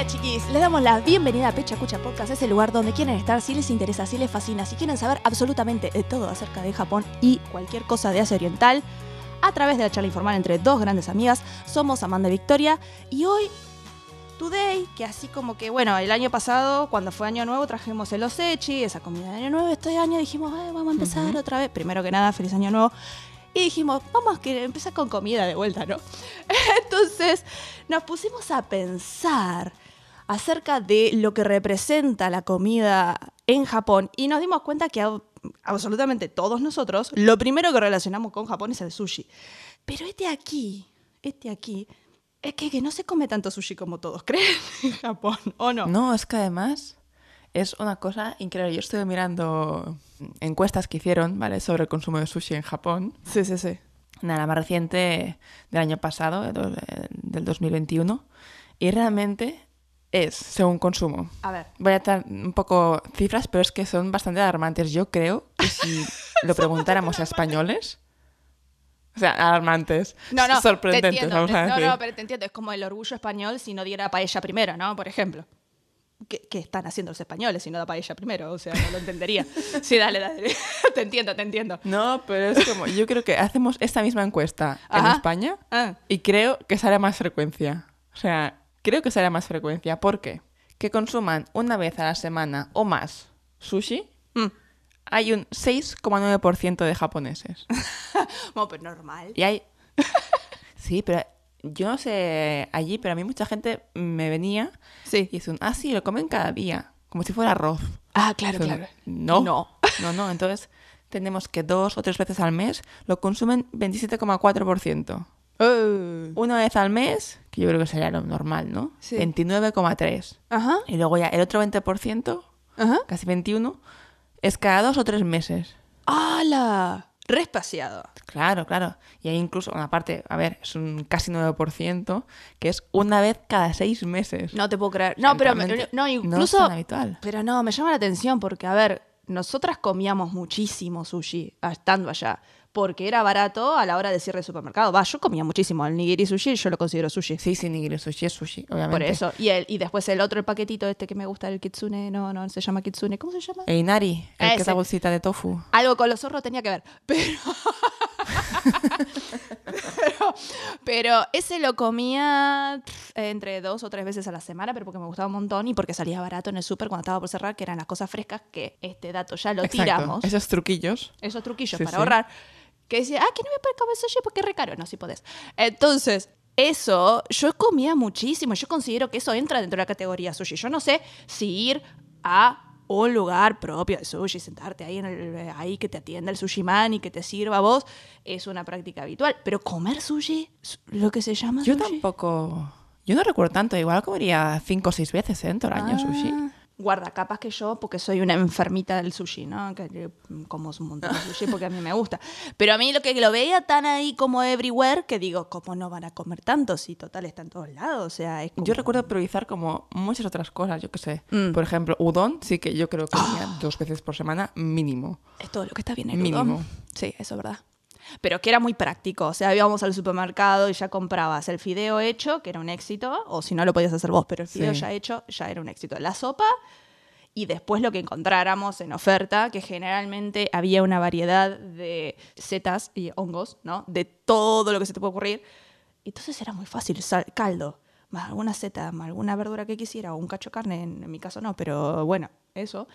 Hola chiquis, les damos la bienvenida a Pecha Cucha Podcast, es el lugar donde quieren estar si les interesa, si les fascina, si quieren saber absolutamente de todo acerca de Japón y cualquier cosa de Asia Oriental, a través de la charla informal entre dos grandes amigas. Somos Amanda y Victoria y hoy, today, que así como que, bueno, el año pasado, cuando fue Año Nuevo, trajimos el osechi, esa comida de Año Nuevo, este año dijimos, "Ay, vamos a empezar otra vez. Primero que nada, feliz Año Nuevo. Y dijimos, vamos a empezar con comida de vuelta, ¿no? Entonces nos pusimos a pensar acerca de lo que representa la comida en Japón y nos dimos cuenta que a- absolutamente todos nosotros, lo primero que relacionamos con Japón es el sushi. Pero este aquí, este aquí, es que, que no se come tanto sushi como todos creen en Japón, ¿o no? No, es que además es una cosa increíble. Yo estuve mirando encuestas que hicieron, ¿vale? Sobre el consumo de sushi en Japón. Sí, sí, sí. Nada, la más reciente del año pasado, de do- del 2021. Y realmente es, según consumo. A ver. Voy a dar un poco cifras, pero es que son bastante alarmantes. Yo creo que si lo preguntáramos a españoles... O sea, alarmantes. No, no, sorprendentes, te entiendo, vamos a te- decir. No, no, pero te entiendo, es como el orgullo español si no diera paella primero, ¿no? Por ejemplo. ¿Qué, qué están haciendo los españoles si no da paella primero? O sea, no lo entendería. Sí, dale, dale. te entiendo, te entiendo. No, pero es como, yo creo que hacemos esta misma encuesta en. España Ah. y creo que sale más frecuencia. O sea, creo que a más frecuencia. ¿Por qué? Que consuman una vez a la semana o más sushi, Mm. hay un 6,9% de japoneses. Bueno, pues normal. Y hay... Sí, pero yo no sé allí, pero a mí mucha gente me venía Sí. y dicen, ah, sí, lo comen cada día, como si fuera arroz. Ah, claro, claro. No, No. no, no. Entonces tenemos que dos o tres veces al mes lo consumen 27,4%. Eh. Una vez al mes, que yo creo que sería lo normal, ¿no? Sí. 29,3%. Ajá, Y luego ya el otro 20%, ajá. casi 21%, es cada dos o tres meses. ¡Hala! Respaciado. Claro, claro. Y hay incluso una parte, a ver, es un casi 9%, que es una vez cada seis meses. No te puedo creer. No, pero me- Realmente no, no es incluso. tan habitual. Pero no, me llama la atención porque, a ver, nosotras comíamos muchísimo sushi ah, estando allá. Porque era barato a la hora de cierre de supermercado. Va, yo comía muchísimo. El nigiri sushi yo lo considero sushi. Sí, sí, nigiri sushi es sushi, obviamente. Por eso. Y, el, y después el otro, el paquetito este que me gusta, el kitsune. No, no, se llama kitsune. ¿Cómo se llama? El inari, el que es Ese. la bolsita de tofu. Algo con los zorros tenía que ver. Pero. pero, pero ese lo comía entre dos o tres veces a la semana, pero porque me gustaba un montón y porque salía barato en el súper cuando estaba por cerrar, que eran las cosas frescas, que este dato ya lo Exacto. tiramos. Esos truquillos. Esos truquillos Sí, para sí. ahorrar. Que decía, ah, que no me comer sushi porque es re caro. No, sí podés. Entonces. Eso, yo comía muchísimo. Yo considero que eso entra dentro de la categoría sushi. Yo no sé si ir a un lugar propio de sushi, sentarte ahí, en el, ahí que te atienda el sushi man y que te sirva a vos, es una práctica habitual. Pero comer sushi, lo que se llama Yo sushi. tampoco. Yo no recuerdo tanto, igual comería cinco o seis veces ¿eh? en todo el año sushi. Ah, Guarda, capaz que yo, porque soy una enfermita del sushi, ¿no? Que como un montón de sushi porque a mí me gusta. Pero a mí lo que lo veía tan ahí como everywhere que digo, ¿cómo no van a comer tanto si total está en todos lados? O sea, es como... Yo recuerdo priorizar como muchas otras cosas, yo qué sé. Mm. Por ejemplo, udon, sí que yo creo que comía dos veces por semana mínimo. Es todo lo que está bien el Mínimo. udon. Sí, eso es verdad. Pero que era muy práctico. O sea, íbamos al supermercado y ya comprabas el fideo hecho, que era un éxito, o si no lo podías hacer vos, pero el fideo Sí. ya hecho ya era un éxito. La sopa y después lo que encontráramos en oferta, que generalmente había una variedad de setas y hongos, ¿no? De todo lo que se te puede ocurrir. Entonces era muy fácil, sal- caldo, más alguna seta, más alguna verdura que quisiera, o un cacho de carne, en, en mi caso no, pero bueno, eso.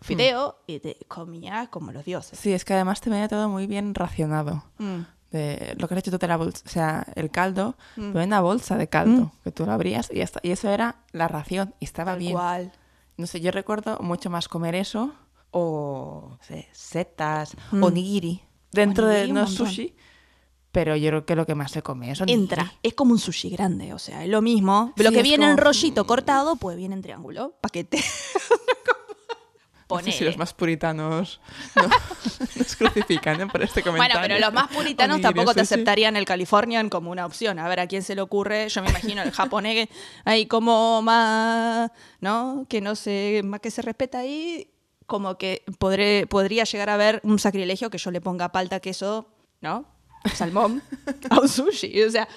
Fideo y te comías como los dioses. Sí, es que además te venía todo muy bien racionado. Mm. De lo que has hecho tú de la bolsa, o sea, el caldo, Mm. pero una bolsa de caldo, que tú lo abrías y, y eso era la ración y estaba Tal bien. cual. No sé, yo recuerdo mucho más comer eso o no sé, setas Mm. o nigiri dentro Onigiri, de no sushi, pero yo creo que lo que más se come es onigiri. Entra, es como un sushi grande, o sea, es lo mismo. Sí, lo que viene en rollito cortado, pues viene en triángulo, paquete. No sé si Ponele. los más puritanos no, nos crucifican ¿eh? por este comentario. Bueno, pero los más puritanos Onigiri, tampoco te aceptarían el Californian como una opción. A ver, ¿a quién se le ocurre? Yo me imagino el japonés ahí como más, ¿no? Que no sé, más que se respeta ahí, como que podré, podría llegar a haber un sacrilegio que yo le ponga palta, queso, ¿no? Salmón a un sushi. O sea,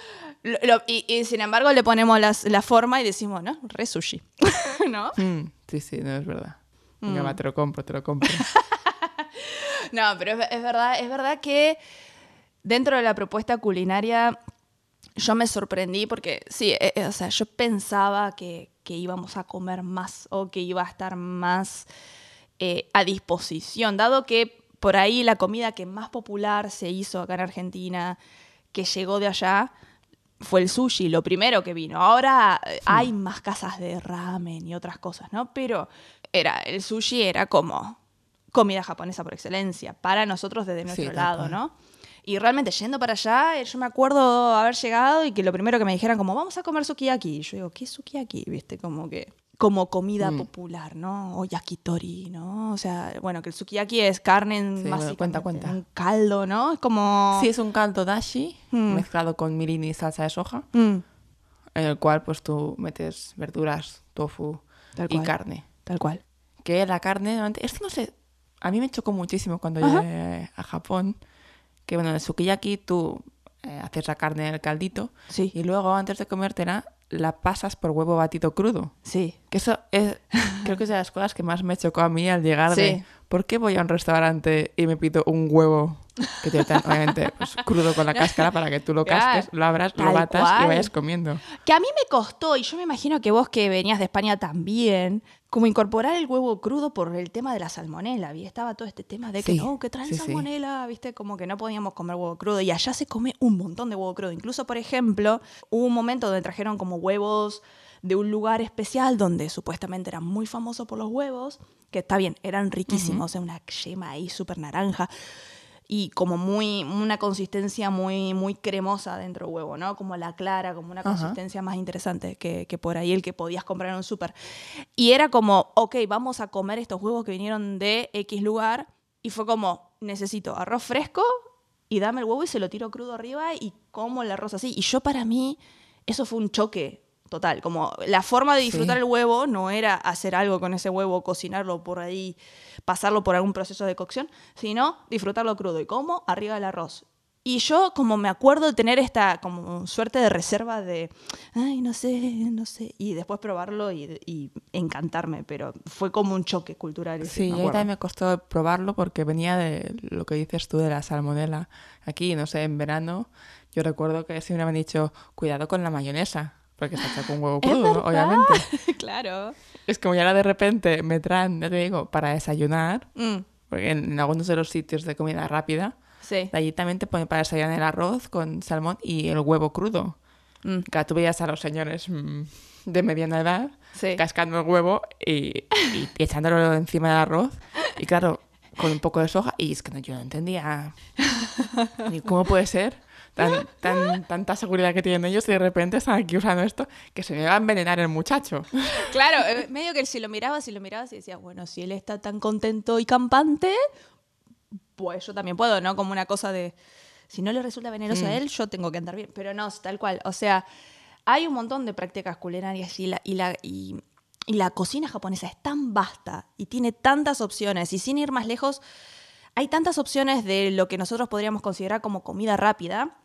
Lo- lo- y, y sin embargo le ponemos las- la forma y decimos, ¿no? Re sushi. ¿No? Mm, sí, sí, no es verdad. Venga, Mm. va, te lo compro, te lo compro. No, pero es, es verdad, es verdad que dentro de la propuesta culinaria yo me sorprendí porque sí, eh, eh, o sea, yo pensaba que, que íbamos a comer más o que iba a estar más eh, a disposición, dado que por ahí la comida que más popular se hizo acá en Argentina, que llegó de allá, fue el sushi, lo primero que vino. Ahora eh, hay más casas de ramen y otras cosas, ¿no? Pero era, el sushi era como comida japonesa por excelencia, para nosotros desde nuestro lado. ¿no? Y realmente yendo para allá, eh, yo me acuerdo haber llegado y que lo primero que me dijeran como, vamos a comer sukiyaki. Y yo digo, ¿qué es sukiyaki? ¿Viste? Como que como comida Mm. popular, ¿no? O yakitori, ¿no? O sea, bueno, que el sukiyaki es carne en Sí, bueno, cuenta, cuenta. en un caldo, ¿no? Es como... Sí, es un caldo dashi Mm. mezclado con mirin y salsa de soja, Mm, en el cual pues tú metes verduras, tofu Tal y cual. carne. Tal cual. Que la carne, normalmente- esto no sé, a mí me chocó muchísimo cuando Ajá. llegué a Japón, que bueno, en el sukiyaki tú eh, haces la carne en el caldito Sí, y luego antes de comértela la pasas por huevo batido crudo. sí. Que eso es, creo que es de las cosas que más me chocó a mí al llegar Sí. de ¿por qué voy a un restaurante y me pido un huevo que te dan, obviamente, pues, crudo con la cáscara para que tú lo casques, lo abras, lo batas cual. y vayas comiendo? Que a mí me costó, y yo me imagino que vos que venías de España también, como incorporar el huevo crudo por el tema de la salmonela. Estaba todo este tema de que Sí, no, que traen sí. salmonela, ¿viste? Como que no podíamos comer huevo crudo. Y allá se come un montón de huevo crudo. Incluso, por ejemplo, hubo un momento donde trajeron como huevos de un lugar especial donde supuestamente eran muy famosos por los huevos, que está bien, eran riquísimos, o sea, una yema ahí súper naranja y como muy una consistencia muy muy cremosa dentro del huevo, ¿no? Como la clara, como una Ajá. consistencia más interesante que, que por ahí el que podías comprar en un súper. Y era como, ok, vamos a comer estos huevos que vinieron de X lugar y fue como, necesito arroz fresco y dame el huevo y se lo tiro crudo arriba y como el arroz así. Y yo para mí eso fue un choque total, como la forma de disfrutar Sí. el huevo no era hacer algo con ese huevo, cocinarlo por ahí, pasarlo por algún proceso de cocción, sino disfrutarlo crudo y como arriba del arroz. Y yo como me acuerdo de tener esta como suerte de reserva de, ay, no sé, no sé, y después probarlo y, y encantarme, pero fue como un choque cultural. Sí, a mí también me costó probarlo porque venía de lo que dices tú de la salmonela. Aquí, no sé, en verano, yo recuerdo que siempre me han dicho, cuidado con la mayonesa, porque está hecha con huevo crudo, obviamente. claro. Es como ya ahora de repente me traen, ya te digo, para desayunar, Mm, porque en, en algunos de los sitios de comida rápida, sí. de allí también te ponen para desayunar el arroz con salmón y el huevo crudo. Mm, Claro, tú veías a los señores mm, de mediana edad sí. cascando el huevo y, y- y echándolo encima del arroz. Y claro, con un poco de soja. Y es que no, yo no entendía ni cómo puede ser tan, tan, tanta seguridad que tienen ellos y de repente están aquí usando esto que se me va a envenenar el muchacho. Claro, eh, medio que si lo mirabas, si lo mirabas y decías, bueno, si él está tan contento y campante, pues yo también puedo, ¿no? Como una cosa de, si no le resulta venenoso Mm. a él, yo tengo que andar bien. Pero no, tal cual. O sea, hay un montón de prácticas culinarias y la, y la, y, y la cocina japonesa es tan vasta y tiene tantas opciones. Y sin ir más lejos, hay tantas opciones de lo que nosotros podríamos considerar como comida rápida,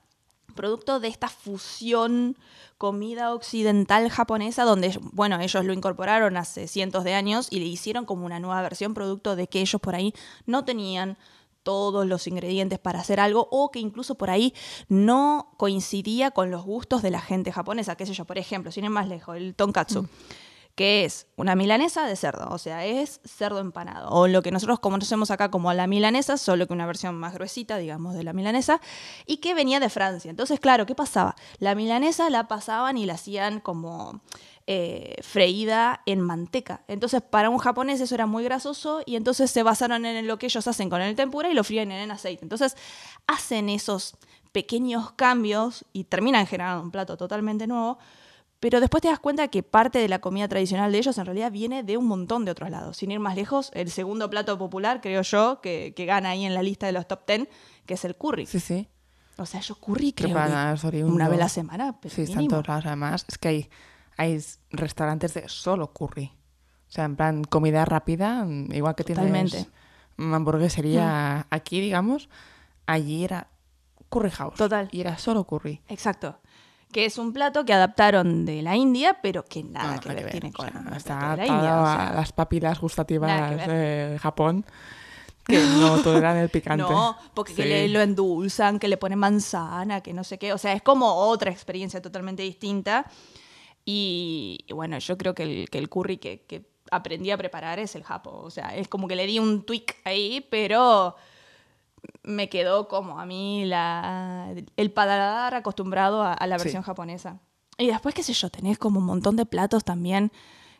producto de esta fusión comida occidental japonesa, donde, bueno, ellos lo incorporaron hace cientos de años y le hicieron como una nueva versión, producto de que ellos por ahí no tenían todos los ingredientes para hacer algo o que incluso por ahí no coincidía con los gustos de la gente japonesa, qué sé yo, por ejemplo, sin ir más lejos, el tonkatsu que es una milanesa de cerdo, o sea, es cerdo empanado, o lo que nosotros conocemos acá como la milanesa, solo que una versión más gruesita, digamos, de la milanesa, y que venía de Francia. Entonces, claro, ¿qué pasaba? La milanesa la pasaban y la hacían como eh, freída en manteca. Entonces, para un japonés eso era muy grasoso y entonces se basaron en lo que ellos hacen con el tempura y lo fríen en aceite. Entonces, hacen esos pequeños cambios y terminan generando un plato totalmente nuevo, pero después te das cuenta que parte de la comida tradicional de ellos en realidad viene de un montón de otros lados. Sin ir más lejos, el segundo plato popular, creo yo, que, que gana ahí en la lista de los top 10, que es el curry. Sí, sí. O sea, yo curry creo que una vez a la semana, pero Sí, está en mínimo. todos lados. Además, es que hay, hay restaurantes de solo curry. O sea, en plan, comida rápida, mm, igual que tienes Totalmente. una hamburguesería aquí, digamos, allí era curry house. Total. Y era solo curry. Exacto. Que es un plato que adaptaron de la India, pero que nada No, que nada ver que ver, tiene o con sea, el plato está de la India. o a sea. las papilas gustativas que de Japón que no toleran el picante. No, porque que Sí. le, lo endulzan, que le ponen manzana, que no sé qué. O sea, es como otra experiencia totalmente distinta. Y, y bueno, yo creo que el, que el curry que, que aprendí a preparar es el japo. O sea, es como que le di un tweak ahí, pero me quedó como a mí la, el paladar acostumbrado a, a la Sí. versión japonesa. Y después, qué sé yo, tenés como un montón de platos también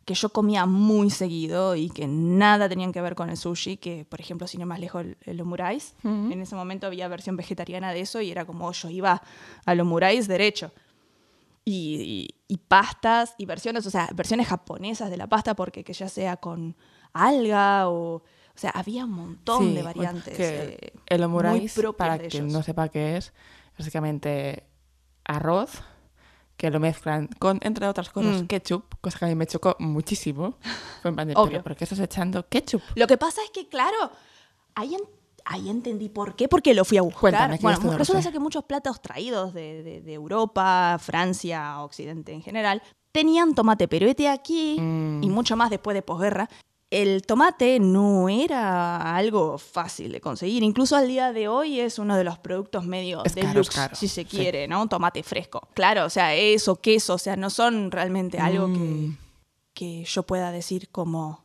que yo comía muy seguido y que nada tenían que ver con el sushi, que por ejemplo, sin ir más lejos, el, omurais. Ujú. En ese momento había versión vegetariana de eso y era como yo iba al omurais derecho. Y, y- y pastas y versiones, o sea, versiones japonesas de la pasta, porque que ya sea con alga o... O sea, había un montón Sí, de variantes. que eh, el muy propias para quien ellos. no sepa qué es, básicamente arroz que lo mezclan con, entre otras cosas, Mm. ketchup, cosa que a mí me chocó muchísimo. Fue en plan de, Obvio. ¿pero por qué estás echando ketchup? Lo que pasa es que, claro, ahí, en- ahí entendí por qué, porque lo fui a buscar. Cuéntame, bueno, no resulta ser que muchos platos traídos de, de- de Europa, Francia, Occidente en general, tenían tomate, pero este aquí, Mm. y mucho más después de posguerra, el tomate no era algo fácil de conseguir. Incluso al día de hoy es uno de los productos medio Es deluxe, caro, si se sí. quiere, ¿no? Tomate fresco. Claro, o sea, eso, queso, o sea, no son realmente algo que, Mm. que yo pueda decir como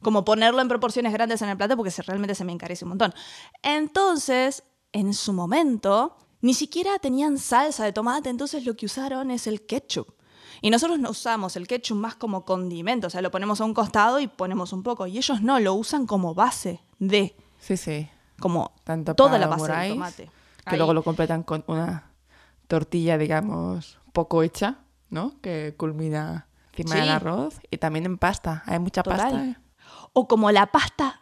como ponerlo en proporciones grandes en el plato porque se, realmente se me encarece un montón. Entonces, en su momento, ni siquiera tenían salsa de tomate, entonces lo que usaron es el ketchup. Y nosotros no usamos el ketchup más como condimento, o sea, lo ponemos a un costado y ponemos un poco. Y ellos no, lo usan como base de, Sí, sí. como Tanto toda la base del tomate. Que Ahí. luego lo completan con una tortilla, digamos, poco hecha, ¿no? Que culmina encima Sí. del arroz. Y también en pasta. Hay mucha Total. pasta. ¿eh? O como la pasta.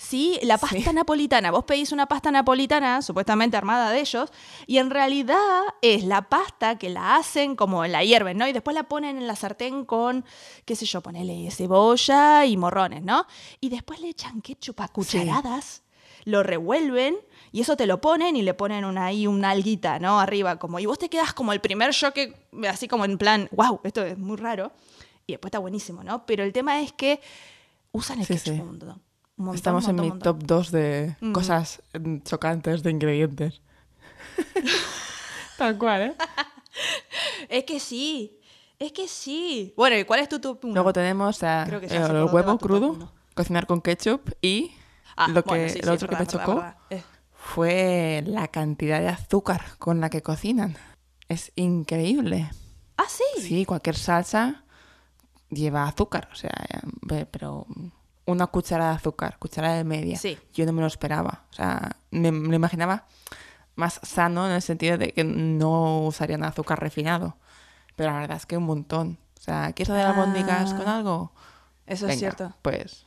Sí, la pasta Sí. napolitana. Vos pedís una pasta napolitana, supuestamente armada de ellos, y en realidad es la pasta que la hacen como la hierven, ¿no? Y después la ponen en la sartén con, qué sé yo, ponele cebolla y morrones, ¿no? Y después le echan ketchup a cucharadas, lo revuelven, y eso te lo ponen y le ponen una, ahí una alguita, ¿no? Arriba, como, y vos te quedas como el primer choque, así como en plan, wow, esto es muy raro. Y después está buenísimo, ¿no? Pero el tema es que usan el Sí, ketchup montón. Estamos montón, en mi montón. top 2 de Ujú. cosas mm, chocantes de ingredientes. Tal cual, ¿eh? Es que sí, es que sí. Bueno, ¿y cuál es tu top uno? Luego tenemos a, Creo que eh, el huevo crudo, cocinar con ketchup y Ah, lo que, bueno, sí, el sí, otro que me verdad, chocó verdad. Eh, fue la cantidad de azúcar con la que cocinan. Es increíble. Ah, sí. Sí, cualquier salsa lleva azúcar, o sea, eh, pero una cucharada de azúcar, cucharada de media. Sí. Yo no me lo esperaba, o sea, me, me lo imaginaba más sano en el sentido de que no usarían azúcar refinado, pero la verdad es que un montón. O sea, ¿quieres hacer albóndigas Ah, con algo? Eso Venga, es cierto. Pues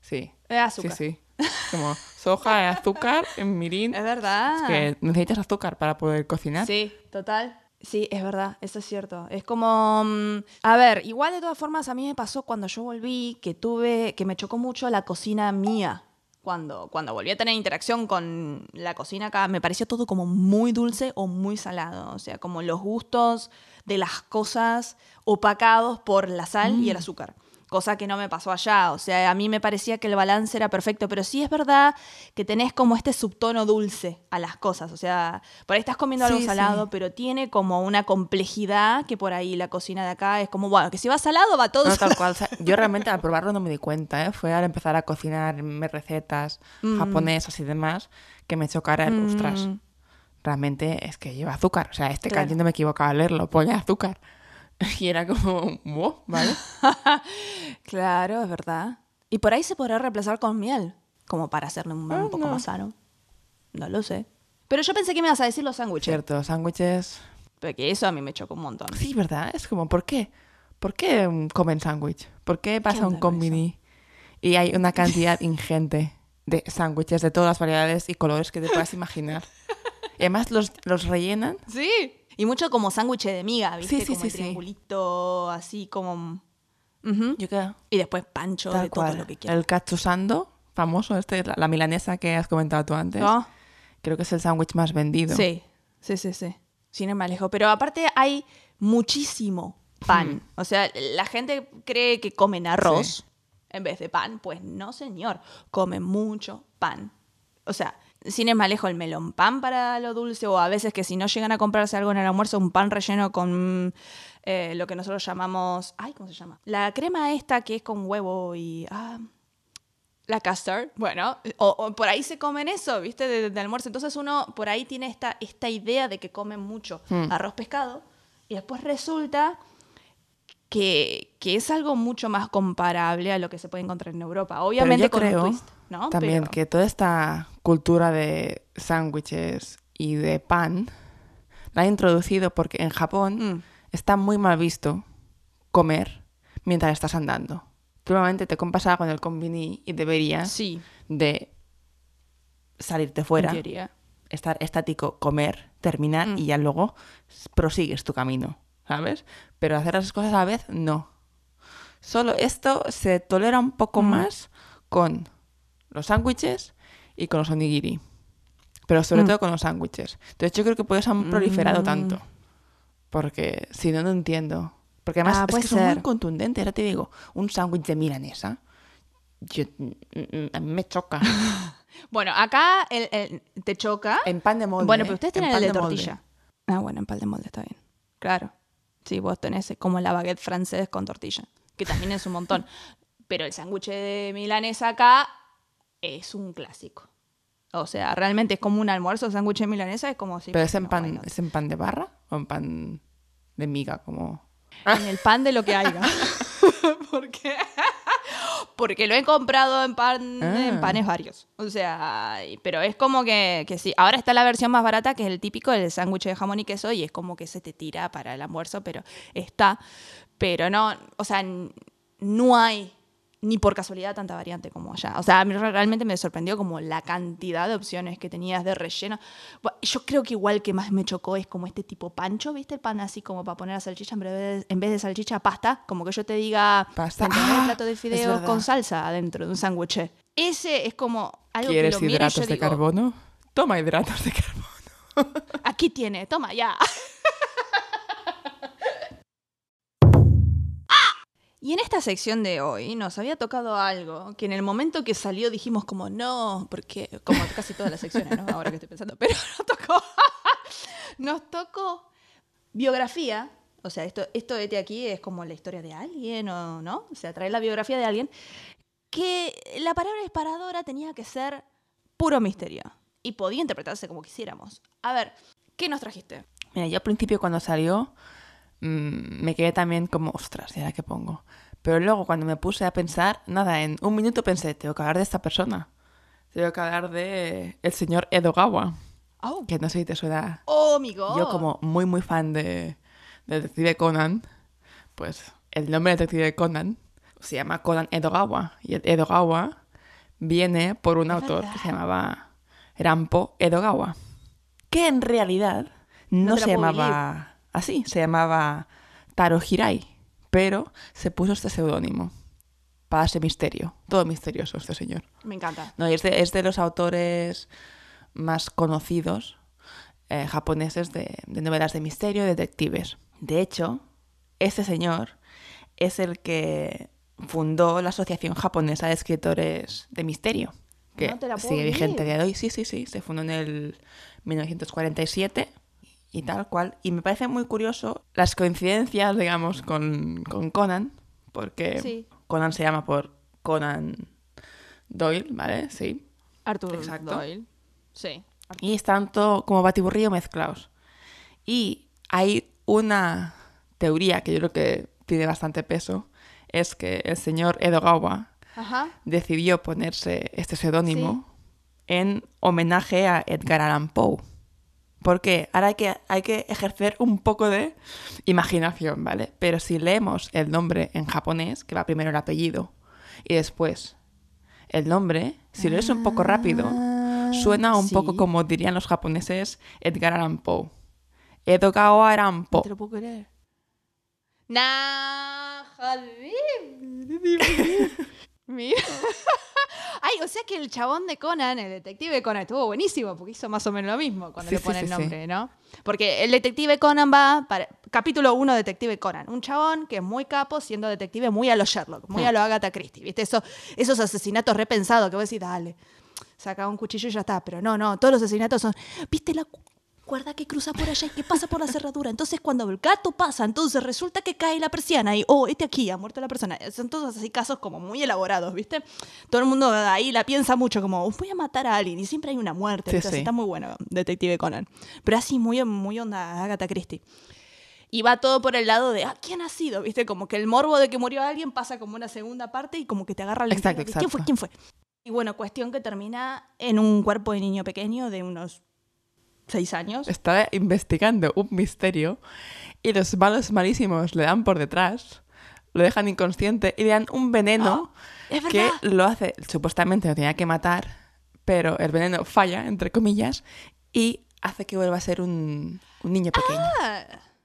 sí. Es azúcar. Sí, sí. Como soja, azúcar, en mirin. Es verdad. Es que necesitas azúcar para poder cocinar. Sí, total. Sí, es verdad, eso es cierto. Es como, mm, a ver, igual de todas formas a mí me pasó cuando yo volví que tuve, que me chocó mucho la cocina mía. Cuando, cuando volví a tener interacción con la cocina acá, me pareció todo como muy dulce o muy salado. O sea, como los gustos de las cosas opacados por la sal y el azúcar. Cosa que no me pasó allá. O sea, a mí me parecía que el balance era perfecto. Pero sí es verdad que tenés como este subtono dulce a las cosas. O sea, por ahí estás comiendo algo Sí, sí. salado, pero tiene como una complejidad que por ahí la cocina de acá es como, bueno, que si va salado va todo No, salado. tal cual. O sea, yo realmente al probarlo no me di cuenta, ¿eh? Fue al empezar a cocinarme recetas Mm. japonesas y demás que me chocara el, ostras, Mm. realmente es que lleva azúcar. O sea, este Claro. no me equivocaba al leerlo, pone azúcar. Y era como, wow, ¿vale? Claro, es verdad. Y por ahí se podrá reemplazar con miel, como para hacerle un, Ah, un poco no. más sano. No lo sé. Pero yo pensé que me ibas a decir los sándwiches. Cierto, sándwiches. Porque eso a mí me chocó un montón. Sí, ¿verdad? Es como, ¿por qué? ¿Por qué mm, comen sándwich? ¿Por qué pasa onda un combini y hay una cantidad ingente de sándwiches de todas las variedades y colores que te puedas imaginar? Y además los, los rellenan. Sí. Y mucho como sándwich de miga, ¿viste? Sí, sí, como sí, el triangulito, así como... Ujú. Yo creo. Y después pancho de Tal todo cual. lo que quieras. El katsusando, famoso, este, la, la milanesa que has comentado tú antes. ¿No? Creo que es el sándwich más vendido. Sí, sí, sí, sí. sin ir más lejos. Pero aparte hay muchísimo pan. O sea, la gente cree que comen arroz Sí. en vez de pan. Pues no, señor. Comen mucho pan. O sea, sin ir más lejos, el melón pan para lo dulce. O a veces que si no llegan a comprarse algo en el almuerzo, un pan relleno con eh, lo que nosotros llamamos. Ay, ¿cómo se llama? La crema esta que es con huevo y. ah, la custard, bueno, o, o por ahí se comen eso, ¿viste? De, de almuerzo. Entonces uno por ahí tiene esta, esta idea de que comen mucho Hmm. arroz pescado y después resulta que, que es algo mucho más comparable a lo que se puede encontrar en Europa. Obviamente con creo un twist, ¿no? También Pero- que toda esta cultura de sándwiches y de pan la han introducido porque en Japón Mm. está muy mal visto comer mientras estás andando. Normalmente te compras algo en el convini y deberías Sí, de salirte fuera, estar estático, comer, terminar Mm. y ya luego prosigues tu camino, ¿sabes? Pero hacer las cosas a la vez, no. Solo esto se tolera un poco Mm. más con los sándwiches y con los onigiri. Pero sobre Mm. todo con los sándwiches. Entonces yo creo que por eso han proliferado Mm. tanto. Porque si no, no entiendo. Porque además Ah, es que son muy contundentes. Ahora te digo, un sándwich de milanesa, yo, a mí me choca. Bueno, acá el- el- te choca. en pan de molde. Bueno, pero ustedes en tienen el de molde. tortilla. Ah, bueno, en pan de molde está bien. Claro. Sí, vos tenés como la baguette francés con tortilla, que también es un montón. Pero el sándwich de milanesa acá es un clásico. O sea, realmente es como un almuerzo, sándwich de milanesa es como si... ¿Pero es en, no, pan, es en pan de barra o en pan de miga? Como... En el pan de lo que haya. ¿Por qué? Porque lo he comprado en, pan, en Ah. panes varios. O sea, pero es como que, que sí. Ahora está la versión más barata, que es el típico, el sándwich de jamón y queso, y es como que se te tira para el almuerzo, pero está. Pero no, o sea, no hay ni por casualidad tanta variante como allá. O sea, a mí re- realmente me sorprendió como la cantidad de opciones que tenías de relleno. Yo creo que igual que más me chocó es como este tipo pancho, ¿viste? El pan así como para poner la salchicha en vez de, en vez de salchicha, pasta. Como que yo te diga, Pasta. ¿entendés? Ah, un plato de fideos con salsa adentro de un sándwich. Ese es como algo que ¿Quieres lo miro y hidratos yo de digo, carbono? Toma hidratos de carbono. Aquí tiene, toma ya. Y en esta sección de hoy nos había tocado algo que en el momento que salió dijimos como no, porque como casi todas las secciones, ¿no? Ahora que estoy pensando, pero nos tocó, nos tocó biografía, o sea, esto, esto de aquí es como la historia de alguien, o ¿no? O sea, traer la biografía de alguien, que la palabra disparadora tenía que ser puro misterio y podía interpretarse como quisiéramos. A ver, ¿qué nos trajiste? Mira, yo al principio cuando salió mm, me quedé también como, ostras, ¿y ahora qué pongo? Pero luego cuando me puse a pensar, nada, en un minuto pensé, tengo que hablar de esta persona. Tengo que hablar de el señor Edogawa, Oh, que no sé si te suena. oh amigo. Yo como muy muy fan de, de Detective Conan, pues el nombre de Detective Conan se llama Conan Edogawa. Y el Edogawa viene por un autor verdad. que se llamaba Rampo Edogawa. Que en realidad No se llamaba así, se llamaba Taro Hirai. Pero se puso este seudónimo para ese misterio. Todo misterioso este señor. Me encanta. No, es de, es de los autores más conocidos eh, japoneses de, de novelas de misterio y detectives. De hecho, este señor es el que fundó la Asociación Japonesa de Escritores de Misterio, que No te la puedo sigue vigente a día de hoy. Sí, sí, sí, se fundó en el 1947 y tal cual. Y me parece muy curioso las coincidencias, digamos, con, con Conan, porque Sí. Conan se llama por Conan Doyle, ¿vale? Sí. Arthur Exacto. Doyle. Sí. Y están todo como batiburrillo mezclados. Y hay una teoría que yo creo que tiene bastante peso, es que el señor Edogawa Ajá. decidió ponerse este seudónimo en homenaje a Edgar Allan Poe. Porque ahora hay que, hay que ejercer un poco de imaginación, ¿vale? Pero si leemos el nombre en japonés, que va primero el apellido y después el nombre, si lo lees un poco rápido, suena un sí. poco como dirían los japoneses Edgar Allan Poe. Edogawa Allan Poe. te lo puedo creer. Nah, Javi. Mira. Ay, o sea que el chabón de Conan, el detective Conan, estuvo buenísimo porque hizo más o menos lo mismo cuando Sí, le pone sí, el sí. nombre, ¿no? Porque el detective Conan va para. Capítulo 1, Detective Conan. Un chabón que es muy capo, siendo detective muy a lo Sherlock, muy a lo Agatha Christie. ¿Viste? Eso, esos asesinatos repensados que vos decís, dale, saca un cuchillo y ya está. Pero no, no, todos los asesinatos son. ¿Viste la cu- guarda que cruza por allá y que pasa por la cerradura? Entonces, cuando el gato pasa, entonces resulta que cae la persiana y, oh, este aquí, ha muerto la persona. Son todos así casos como muy elaborados, ¿viste? Todo el mundo ahí la piensa mucho, como, voy a matar a alguien y siempre hay una muerte. Sí, Entonces, sí. Está muy bueno, Detective Conan. Pero así, muy, muy onda Agatha Christie. Y va todo por el lado de, ah, ¿quién ha sido? ¿Viste? Como que el morbo de que murió alguien pasa como una segunda parte y como que te agarra la Exacto, de, ¿Quién fue? exacto. ¿Quién fue? Y bueno, cuestión que termina en un cuerpo de niño pequeño de unos seis años. Estaba investigando un misterio y los malos malísimos le dan por detrás, lo dejan inconsciente y le dan un veneno Es que lo hace, supuestamente lo tenía que matar, pero el veneno falla, entre comillas, y hace que vuelva a ser un, un niño pequeño. Ah,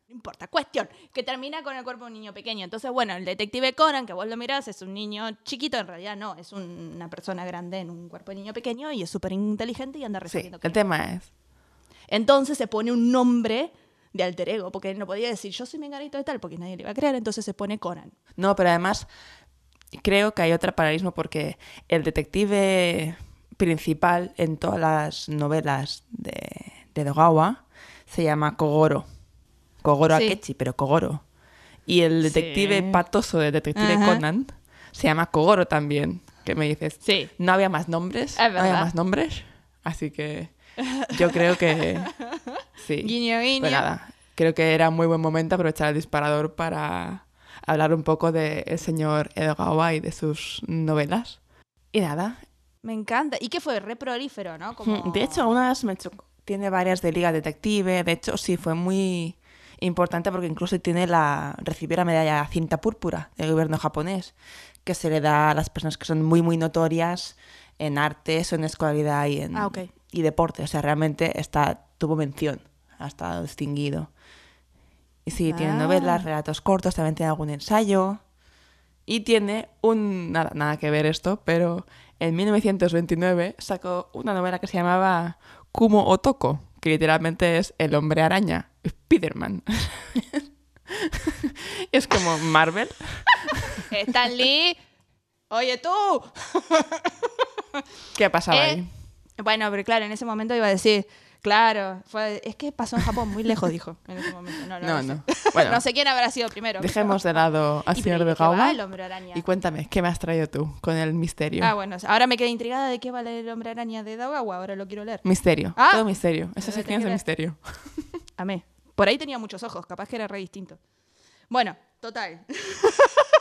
no importa. Cuestión, que termina con el cuerpo de un niño pequeño. Entonces, bueno, el detective Conan, que vos lo mirás, es un niño chiquito, en realidad no, es un- una persona grande en un cuerpo de niño pequeño y es súper inteligente y anda Sí, resolviendo el tema es, Entonces se pone un nombre de alter ego, porque él no podía decir yo soy menganito de tal, porque nadie le iba a creer, entonces se pone Conan. No, pero además creo que hay otro paralelismo porque el detective principal en todas las novelas de, de Dogawa se llama Kogoro. Kogoro Sí. Akechi, pero Kogoro. Y el detective Sí. patoso de detective Ajá. Conan se llama Kogoro también. Que me dices, Sí. no había más nombres. Es no había más nombres. Así que yo creo que sí. Guiño, guiño. Pues nada, creo que era muy buen momento aprovechar el disparador para hablar un poco del señor Edogawa y de sus novelas. Y nada, Me encanta. ¿Y qué fue? Re prolífero, ¿no? Como... de hecho, unas me cho- tiene varias de Liga Detective. De hecho, sí, fue muy importante porque incluso tiene la recibió la medalla cinta púrpura del gobierno japonés, que se le da a las personas que son muy, muy notorias en artes o en escolaridad y en Ah, ok. Y deporte. O sea, realmente está, tuvo mención, ha estado distinguido. Y sí, tiene Ah. novelas, relatos cortos, también tiene algún ensayo. Y tiene un... Nada, nada que ver esto, pero en 1929 sacó una novela que se llamaba Kumo Otoko, que literalmente es El hombre araña, Spiderman. es como Marvel. Stan Lee. Oye, tú. ¿Qué pasaba Eh, ahí? Bueno, pero claro, en ese momento iba a decir, claro, fue, es que pasó en Japón muy lejos, dijo, en ese momento. No, no, No, no. Bueno, no sé quién habrá sido primero. dejemos de lado al señor de ¿de qué va Gawa. Y cuéntame, ¿qué me has traído tú con el misterio? Ah, bueno, ahora me quedé intrigada de qué vale el hombre araña de Dagawa, ahora lo quiero leer. Misterio, Ah. todo misterio. Esa sección es de misterio. Amé. Por ahí tenía muchos ojos, capaz que era re distinto. Bueno, total.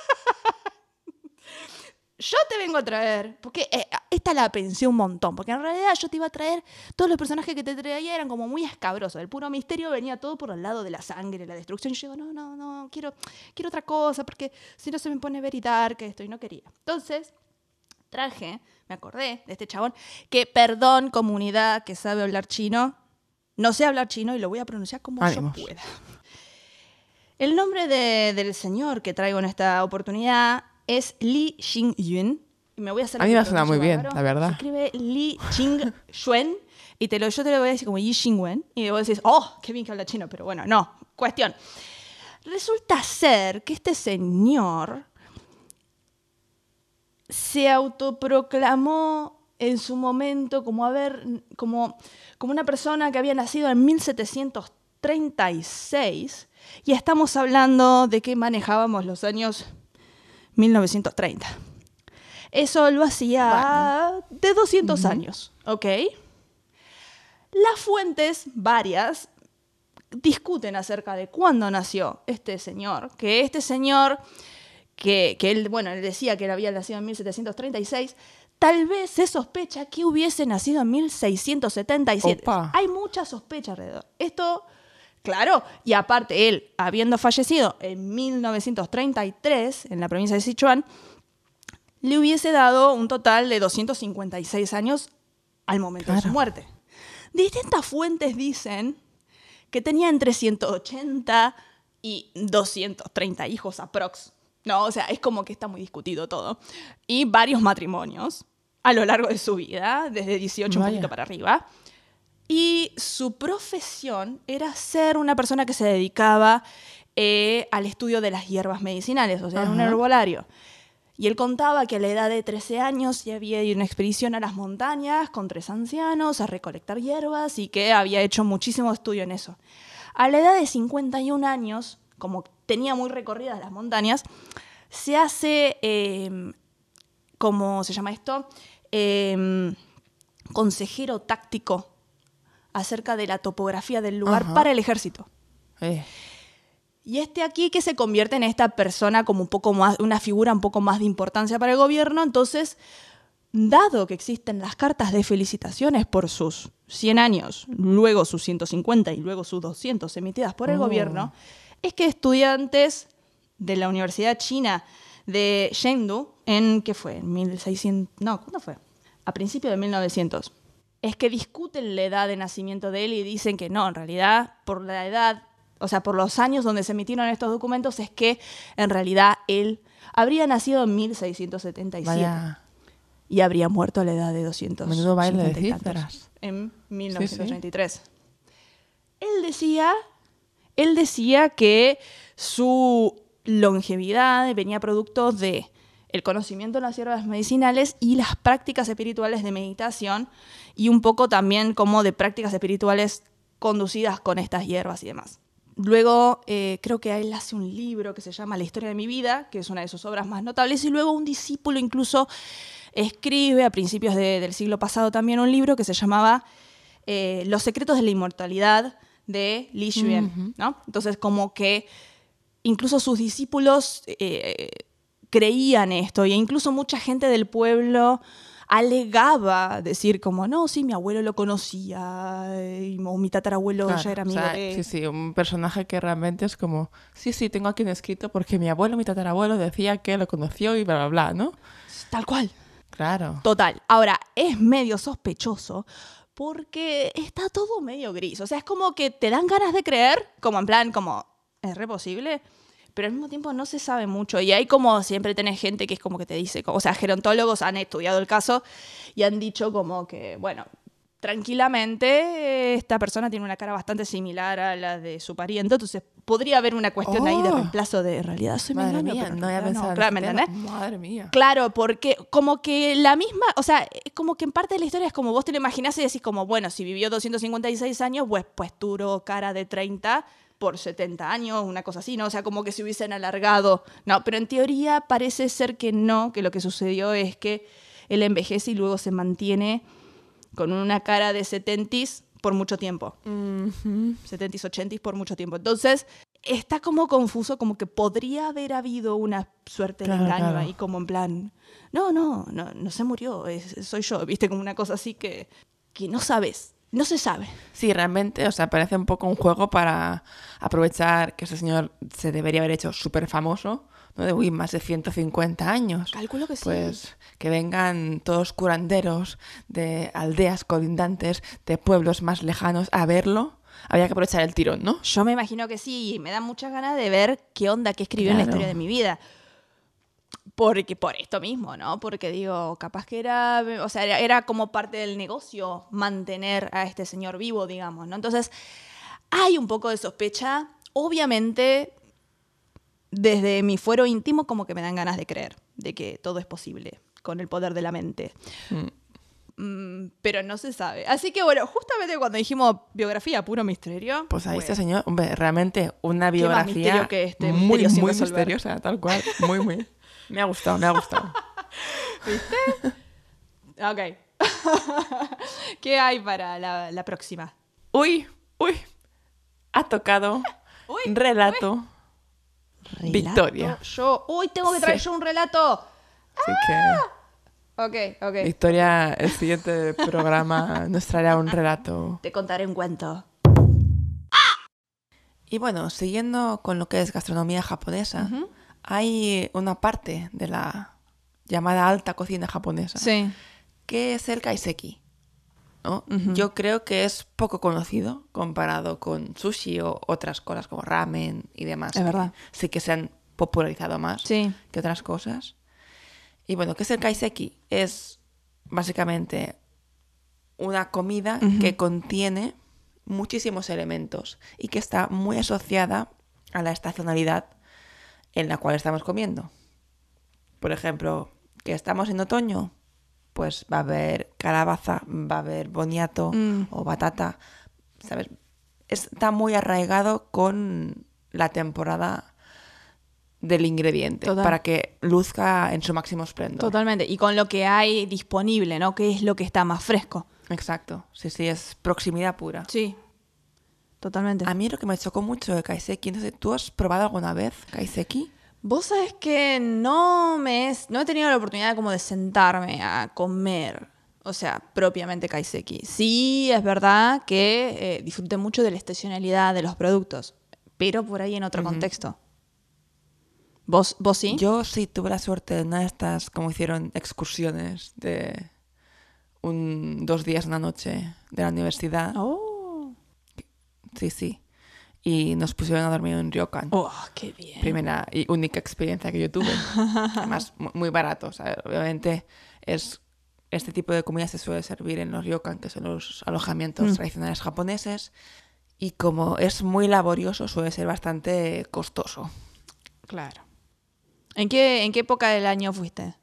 Yo te vengo a traer, porque eh, esta la pensé un montón, porque en realidad yo te iba a traer, todos los personajes que te traía eran como muy escabrosos, el puro misterio venía todo por el lado de la sangre, la destrucción, y yo digo, no, no, no, quiero, quiero otra cosa, porque si no se me pone very dark esto, y no quería. Entonces, traje, me acordé de este chabón, que perdón comunidad que sabe hablar chino, no sé hablar chino y lo voy a pronunciar como Ánimos. yo pueda. El nombre de- del señor que traigo en esta oportunidad es Li Xingyun. Y me voy a hacer A mí me suena muy bien, la verdad. Se escribe Li Xingyun y te lo, yo te lo voy a decir como Yi Xingwen. Y vos decís, oh, qué bien que habla chino, pero bueno, no. Cuestión. Resulta ser que este señor se autoproclamó en su momento como haber como, como una persona que había nacido en 1736 y estamos hablando de que manejábamos los años 1930. Eso lo hacía de 200 años, ¿ok? Las fuentes, varias, discuten acerca de cuándo nació este señor, que este señor, que, que él, bueno, él decía que él había nacido en 1736, tal vez se sospecha que hubiese nacido en 1677. Opa. Hay mucha sospecha alrededor. Esto, claro, y aparte él, habiendo fallecido en 1933 en la provincia de Sichuan, le hubiese dado un total de 256 años al momento de su Claro. muerte. Distintas fuentes dicen que tenía entre 180 y 230 hijos aprox. No, o sea, es como que está muy discutido todo. Y varios matrimonios. a lo largo de su vida, desde 18 un Vaya. poquito para arriba. Y su profesión era ser una persona que se dedicaba eh, al estudio de las hierbas medicinales, o sea, era un herbolario. Y él contaba que a la edad de 13 años ya había ido a una expedición a las montañas con tres ancianos a recolectar hierbas y que había hecho muchísimo estudio en eso. A la edad de 51 años, como tenía muy recorridas las montañas, se hace, eh, ¿cómo se llama esto? Eh, consejero táctico acerca de la topografía del lugar Ajá. para el ejército. Eh, Y este aquí que se convierte en esta persona como un poco más, una figura un poco más de importancia para el gobierno, entonces, dado que existen las cartas de felicitaciones por sus 100 años, luego sus 150 y luego sus 200 emitidas por el Oh. gobierno, es que estudiantes de la Universidad China de Chengdu, en, ¿qué fue? En 1600, no, ¿cuándo fue? A principios de 1900. Es que discuten la edad de nacimiento de él y dicen que no, en realidad, por la edad, o sea, por los años donde se emitieron estos documentos, es que en realidad él habría nacido en 1677 vaya. y habría muerto a la edad de 200. Menudo baile de 50 y tantos, cifras. En 1933. Él decía, él decía que su longevidad venía producto de el conocimiento de las hierbas medicinales y las prácticas espirituales de meditación y un poco también como de prácticas espirituales conducidas con estas hierbas y demás. Luego, eh, creo que él hace un libro que se llama La historia de mi vida, que es una de sus obras más notables, y luego un discípulo incluso escribe a principios de- del siglo pasado también un libro que se llamaba eh, Los secretos de la inmortalidad de Li Xuan, ¿no? Entonces, como que incluso sus discípulos eh, creían esto, e incluso mucha gente del pueblo alegaba decir como, no, sí, mi abuelo lo conocía, eh, o mi tatarabuelo Claro, ya era o amigo sea, de... Sí, sí, un personaje que realmente es como, sí, sí, tengo aquí un escrito porque mi abuelo, mi tatarabuelo decía que lo conoció y bla, bla, bla, ¿no? Tal cual. Claro. Total. Ahora, es medio sospechoso porque está todo medio gris. O sea, es como que te dan ganas de creer, como en plan, como, es re posible, pero al mismo tiempo no se sabe mucho. Y hay como siempre tenés gente que es como que te dice, o sea, gerontólogos han estudiado el caso y han dicho como que, bueno, tranquilamente eh, esta persona tiene una cara bastante similar a la de su pariente, entonces podría haber una cuestión ahí de Oh. reemplazo de realidad soy Madre engaño, mía, pero no había pensado en Claro, ¿me entendés? Madre mía. Claro, porque como que la misma, o sea, como que en parte de la historia es como vos te lo imaginás y decís como, bueno, si vivió 256 años, pues, pues duró cara de 30 por 70 años, una cosa así, ¿no? O sea, como que se hubiesen alargado. No, pero en teoría parece ser que no, que lo que sucedió es que él envejece y luego se mantiene con una cara de 70s por mucho tiempo. Ujú. 70s, 80s por mucho tiempo. Entonces, está como confuso, como que podría haber habido una suerte Claro, de engaño claro. ahí, como en plan, no, no, no, no se murió, es- soy yo, viste, como una cosa así que, que no sabes, no se sabe. Sí, realmente, o sea, parece un poco un juego para aprovechar que ese señor se debería haber hecho súper famoso, ¿no? De, uy, más de 150 años. Calculo que sí. Pues que vengan todos curanderos de aldeas colindantes, de pueblos más lejanos a verlo. Había que aprovechar el tirón, ¿no? Yo me imagino que sí, y me da muchas ganas de ver qué onda, qué escribió en la historia de mi vida. Porque por esto mismo, ¿no? Porque digo, capaz que era, o sea, era, era como parte del negocio mantener a este señor vivo, digamos, ¿no? Entonces, hay un poco de sospecha. Obviamente, desde mi fuero íntimo, como que me dan ganas de creer de que todo es posible con el poder de la mente. Mm, pero no se sabe. Así que bueno, justamente cuando dijimos biografía puro misterio. Pues ahí este bueno, señor, hombre, realmente una ¿Qué más biografía misterio que este? muy, Misterio muy misteriosa, tal cual. Muy, muy. Me ha gustado, me ha gustado. Ok. ¿Qué hay para la, la próxima? Uy, uy. Ha tocado Uy, relato. Victoria. Yo, uy, tengo que traer Sí. yo un relato. Así Ok, que, ok. Victoria, el siguiente programa nos traerá un relato. Te contaré un cuento. Y bueno, siguiendo con lo que es gastronomía japonesa, hay una parte de la llamada alta cocina japonesa Sí. que es el kaiseki. Yo creo que es poco conocido comparado con sushi o otras cosas como ramen y demás. Es verdad. Sí que se han popularizado más Sí. que otras cosas. Y bueno, ¿qué es el kaiseki? Es básicamente una comida que contiene muchísimos elementos y que está muy asociada a la estacionalidad en la cual estamos comiendo. Por ejemplo, que estamos en otoño, pues va a haber calabaza, va a haber boniato Mm. o batata, ¿sabes? Está muy arraigado con la temporada del ingrediente Total. para que luzca en su máximo esplendor. Totalmente. Y con lo que hay disponible, ¿no? Que es lo que está más fresco. Exacto. Sí, sí, es proximidad pura. Sí. Totalmente. A mí lo que me chocó mucho de kaiseki, no sé, ¿tú has probado alguna vez kaiseki? Vos sabés que no me es, no he tenido la oportunidad como de sentarme a comer, o sea, propiamente kaiseki. Sí, es verdad que eh, disfruté mucho de la estacionalidad de los productos, pero por ahí en otro contexto. ¿Vos, ¿Vos sí? Yo sí tuve la suerte de una de estas, como hicieron excursiones de un, dos días, una noche de la universidad. Oh. Sí, sí. Y nos pusieron a dormir en ryokan. Oh, qué bien. Primera y única experiencia que yo tuve. Además, mu- muy barato. o sea, obviamente, es, este tipo de comida se suele servir en los ryokan, que son los alojamientos Mm. tradicionales japoneses. Y como es muy laborioso, suele ser bastante costoso. Claro. ¿En qué, ¿En qué época del año fuiste?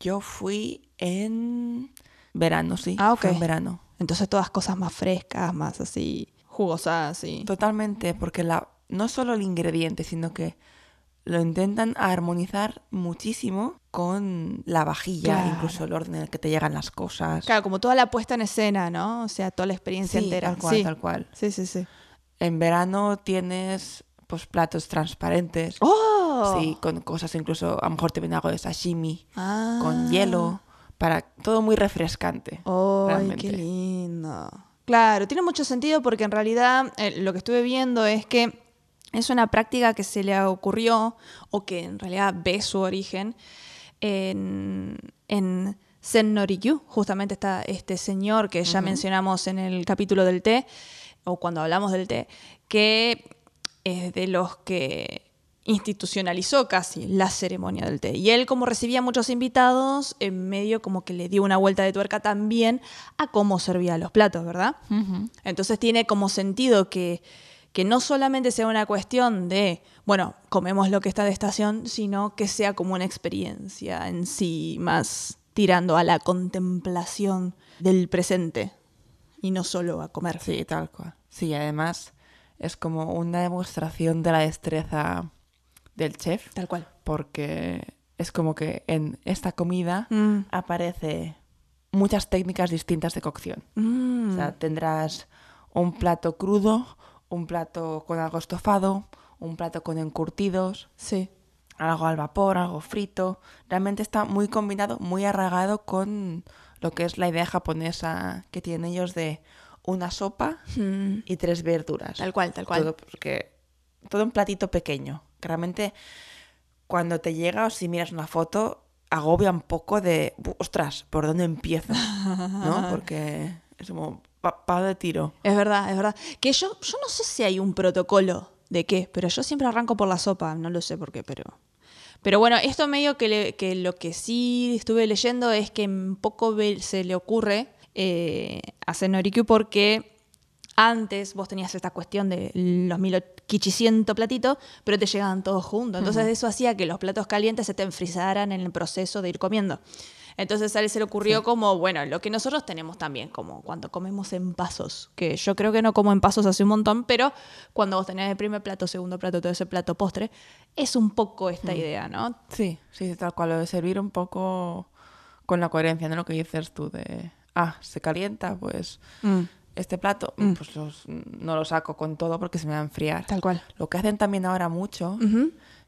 Yo fui en verano, sí. Ah, ok. fue en verano. Entonces todas cosas más frescas, más así, jugosas, sí. Totalmente, porque la, no solo el ingrediente, sino que lo intentan armonizar muchísimo con la vajilla, Claro. incluso el orden en el que te llegan las cosas. Claro, como toda la puesta en escena, ¿no? O sea, toda la experiencia Sí, entera. tal cual, sí. tal cual. sí, sí, sí. En verano tienes pues platos transparentes, ¡Oh! sí, con cosas incluso, a lo mejor te viene algo de sashimi, Ah. con hielo, para todo muy refrescante. ¡Ay, realmente. qué lindo! Claro, tiene mucho sentido porque en realidad eh, lo que estuve viendo es que es una práctica que se le ocurrió o que en realidad ve su origen en, en Zen no Rikyu. Justamente está este señor que ya mencionamos en el capítulo del té, o cuando hablamos del té, que es de los que institucionalizó casi la ceremonia del té. Y él, como recibía muchos invitados, en medio como que le dio una vuelta de tuerca también a cómo servía los platos, ¿verdad? Entonces tiene como sentido que, que no solamente sea una cuestión de, bueno, comemos lo que está de estación, sino que sea como una experiencia en sí, más tirando a la contemplación del presente y no solo a comer. Sí, tal cual. Sí, además es como una demostración de la destreza del chef, Tal cual. porque es como que en esta comida Mm. aparece muchas técnicas distintas de cocción. Mm. O sea, tendrás un plato crudo, un plato con algo estofado, un plato con encurtidos, Sí. algo al vapor, algo frito. Realmente está muy combinado, muy arraigado con lo que es la idea japonesa que tienen ellos de una sopa Mm. y tres verduras. Tal cual, tal cual. Todo, porque, todo un platito pequeño. Que Realmente, cuando te llega o si miras una foto, agobia un poco de, "Bu- ostras, ¿por dónde empiezo? ¿No? Porque es como, pa, pa de tiro. Es verdad, es verdad. Que yo, yo no sé si hay un protocolo de qué, pero yo siempre arranco por la sopa, no lo sé por qué, pero... Pero bueno, esto medio que, le- que lo que sí estuve leyendo es que un poco se le ocurre eh, hacer Norikyu porque antes vos tenías esta cuestión de los 1800 platitos, pero te llegaban todos juntos. Entonces eso hacía que los platos calientes se te enfriaran en el proceso de ir comiendo. Entonces a él se le ocurrió como, bueno, lo que nosotros tenemos también, como cuando comemos en pasos, que yo creo que no como en pasos hace un montón, pero cuando vos tenés el primer plato, segundo plato, todo ese plato postre, es un poco esta idea, ¿no? Sí, sí, tal cual. Lo de servir un poco con la coherencia, ¿no? Lo que dices tú de, ah, se calienta, pues Mm, este plato, pues los- no lo saco con todo porque se me va a enfriar. tal cual. Lo que hacen también ahora mucho,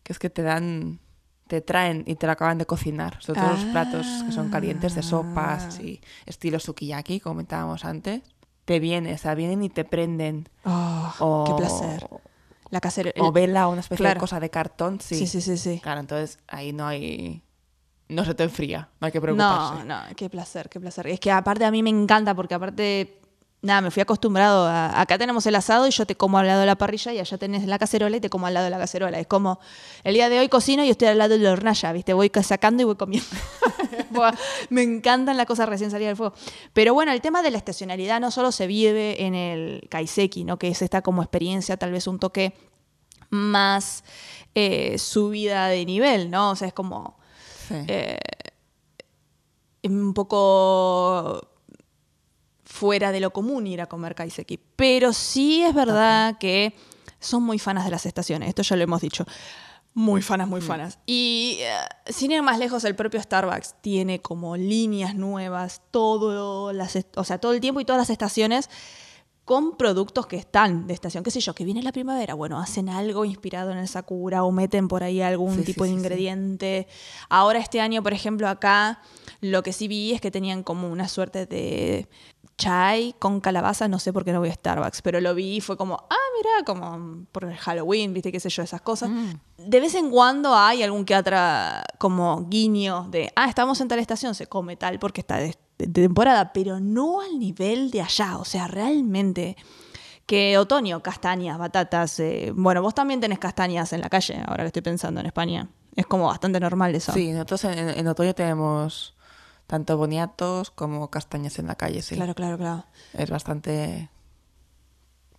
que es que te dan, te traen y te lo acaban de cocinar. Sobre todo los platos que son calientes de sopas, así, estilo sukiyaki, como comentábamos antes. Te vienen, o sea, vienen y te prenden. Oh, O, qué placer. La casera. O vela, una especie claro. de cosa de cartón, sí. Sí, sí, sí, sí. Claro, entonces ahí no hay... No se te enfría, no hay que preocuparse. No, no, qué placer, qué placer. Es que aparte a mí me encanta porque aparte, nada, me fui acostumbrado a... Acá tenemos el asado y yo te como al lado de la parrilla y allá tenés la cacerola y te como al lado de la cacerola. Es como, el día de hoy cocino y estoy al lado de la hornalla, ¿viste? Voy sacando y voy comiendo. Me encantan las cosas recién salidas del fuego. Pero bueno, el tema de la estacionalidad no solo se vive en el kaiseki, ¿no? que es esta como experiencia, tal vez un toque más eh, subida de nivel, ¿no? O sea, es como Sí. eh, un poco fuera de lo común ir a comer kaiseki. Pero sí es verdad que son muy fanas de las estaciones, esto ya lo hemos dicho. Muy fanas, muy fanas. Y eh, sin ir más lejos, el propio Starbucks tiene como líneas nuevas, todo, las, o sea, todo el tiempo y todas las estaciones con productos que están de estación. ¿Qué sé yo? Que viene la primavera. Bueno, hacen algo inspirado en el Sakura o meten por ahí algún Sí, tipo sí, de sí. ingrediente. Ahora este año, por ejemplo, acá lo que sí vi es que tenían como una suerte de chai con calabaza. No sé por qué no voy a Starbucks, pero lo vi y fue como, ah, mira, como por el Halloween, viste, qué sé yo, esas cosas. De vez en cuando hay algún que otra como guiño de, ah, estamos en tal estación, se come tal porque está de, de temporada, pero no al nivel de allá. O sea, realmente que otoño, castañas, batatas. eh, bueno, vos también tenés castañas en la calle, ahora que estoy pensando en España. Es como bastante normal eso. Sí, nosotros en, en otoño tenemos tanto boniatos como castañas en la calle, sí. Claro, claro, claro. Es bastante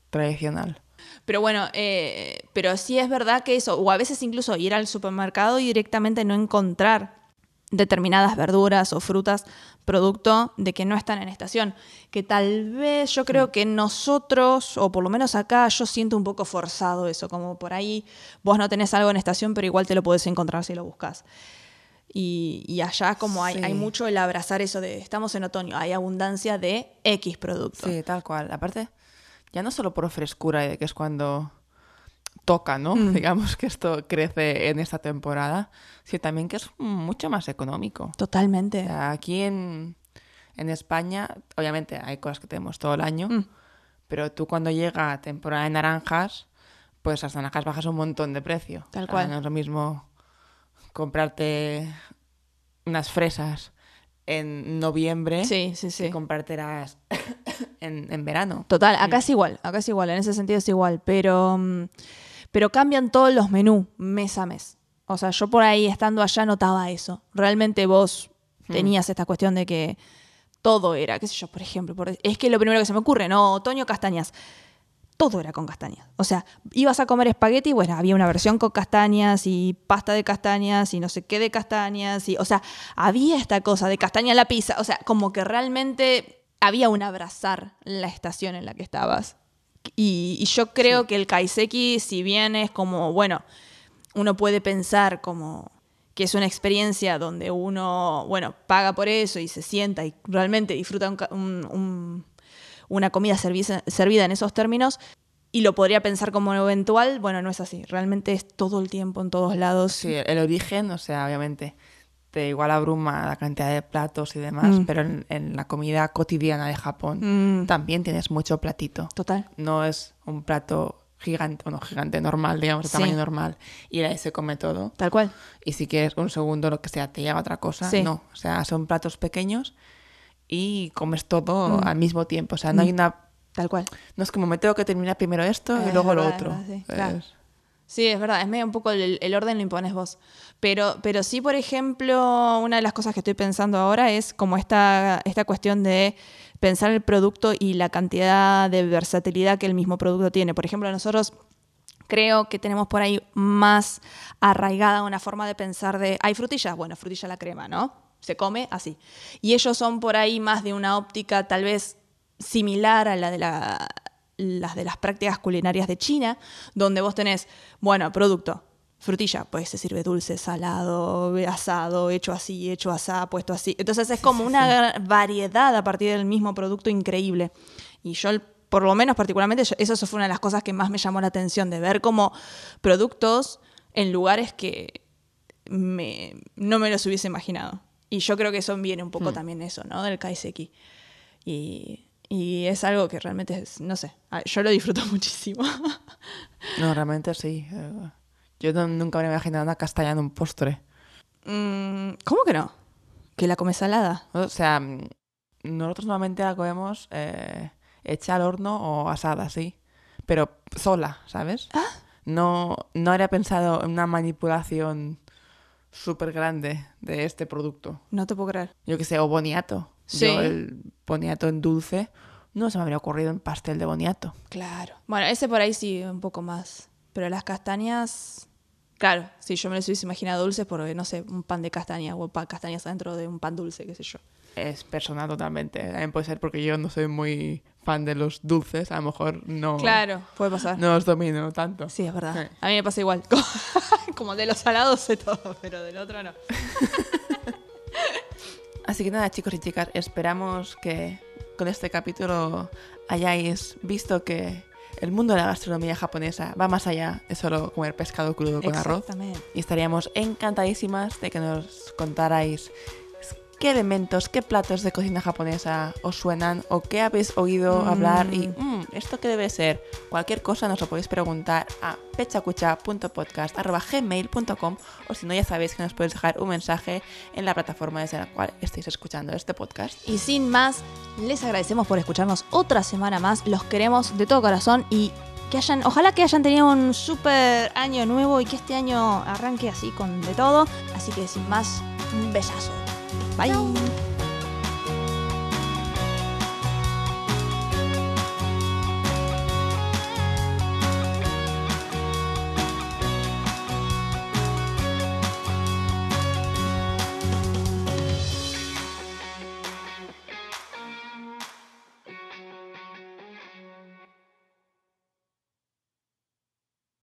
tradicional. Pero bueno, eh, pero sí es verdad que eso, o a veces incluso ir al supermercado y directamente no encontrar determinadas verduras o frutas producto de que no están en estación. Que tal vez yo creo que nosotros, o por lo menos acá, yo siento un poco forzado eso, como por ahí vos no tenés algo en estación, pero igual te lo podés encontrar si lo buscas. Y, y allá como hay, Sí. hay mucho el abrazar eso de estamos en otoño, hay abundancia de X producto. Sí, tal cual. Aparte, ya no solo por frescura, eh, que es cuando toca, ¿no? Mm. Digamos que esto crece en esta temporada, sino también que es mucho más económico. O Totalmente. sea, aquí en, en España, obviamente hay cosas que tenemos todo el año, Mm. pero tú cuando llega temporada de naranjas, pues las naranjas bajas un montón de precio. Tal O sea, cual. no es lo mismo comprarte unas fresas en noviembre Sí, sí, sí. comprártelas en, en verano. Total, acá es igual, acá es igual, en ese sentido es igual, pero, mm, pero cambian todos los menús mes a mes. O sea, yo por ahí estando allá notaba eso. Realmente vos tenías esta cuestión de que todo era, qué sé yo, por ejemplo, por- es que lo primero que se me ocurre, ¿no? Otoño, castañas. Todo era con castañas. O sea, ibas a comer espagueti, bueno, había una versión con castañas y pasta de castañas y no sé qué de castañas. Y, o sea, había esta cosa de castaña en la pizza. O sea, como que realmente había un abrazar la estación en la que estabas. Y, y yo creo que el kaiseki, si bien es como, bueno, uno puede pensar como que es una experiencia donde uno, bueno, paga por eso y se sienta y realmente disfruta un- un- una comida servida en esos términos, y lo podría pensar como eventual, bueno, no es así. Realmente es todo el tiempo, en todos lados. Sí, el origen, o sea, obviamente te igual abruma la cantidad de platos y demás, Mm. pero en, en la comida cotidiana de Japón Mm, también tienes mucho platito. total. No es un plato gigante, bueno, gigante normal, digamos, de Sí. tamaño normal, y ahí se come todo. Tal cual. Y si quieres un segundo, lo que sea, te llega otra cosa. Sí. No, o sea, son platos pequeños y comes todo Mm. al mismo tiempo. O sea, no hay una... Tal cual. No es como me tengo que terminar primero esto y Es luego lo verdad, otro. es verdad, sí, claro. Es- Sí, es verdad, es medio un poco el, el orden lo impones vos. Pero, pero sí, por ejemplo, una de las cosas que estoy pensando ahora es como esta, esta cuestión de pensar el producto y la cantidad de versatilidad que el mismo producto tiene. Por ejemplo, nosotros creo que tenemos por ahí más arraigada una forma de pensar de, hay frutillas, bueno, frutilla a la crema, ¿no? Se come así. Y ellos son por ahí más de una óptica tal vez similar a la de la- las de las prácticas culinarias de China, donde vos tenés, bueno, producto, frutilla, pues se sirve dulce, salado, asado, hecho así, hecho asá, puesto así. Entonces es como una variedad a partir del mismo producto increíble. Y yo, por lo menos particularmente, eso fue una de las cosas que más me llamó la atención, de ver como productos en lugares que me- no me los hubiese imaginado. Y yo creo que eso viene un poco también eso, ¿no? Del kaiseki. Y, y es algo que realmente es, no sé, ah, yo lo disfruto muchísimo. No, realmente sí. Eh, Yo no- nunca me imaginado una castaña en un postre. Mm, ¿Cómo que no? ¿Que la comes salada? O sea, mm, nosotros normalmente la comemos eh, hecha al horno o asada, sí. Pero sola, ¿sabes? Ah. No, no habría pensado en una manipulación súper grande de este producto. No te puedo creer. Yo que sé, o boniato. Sí. Yo el boniato en dulce no se me habría ocurrido en pastel de boniato. Claro. Bueno, ese por ahí sí, un poco más. Pero las castañas. Claro, sí, yo me las hubiese imaginado dulces porque, no sé, un pan de castaña o pan castañas adentro de un pan dulce, qué sé yo. Es personal totalmente. También puede ser porque yo no soy muy fan de los dulces. A lo mejor no, Claro, puede pasar. no los domino tanto. Sí, es verdad. Sí. A mí me pasa igual. Como de los salados sé todo, pero del otro no. Así que nada, chicos y chicas, esperamos que con este capítulo hayáis visto que el mundo de la gastronomía japonesa va más allá de solo comer pescado crudo con arroz. Y estaríamos encantadísimas de que nos contarais qué elementos, qué platos de cocina japonesa os suenan o qué habéis oído Mm. hablar y "Mm, esto qué debe ser. Cualquier cosa nos lo podéis preguntar a pechacucha.podcast.gmail.com o si no ya sabéis que nos podéis dejar un mensaje en la plataforma desde la cual estáis escuchando este podcast. Y sin más, les agradecemos por escucharnos otra semana más. Los queremos de todo corazón y que hayan, ojalá que hayan tenido un súper año nuevo y que este año arranque así con de todo. Así que sin más, un besazo. 欢迎。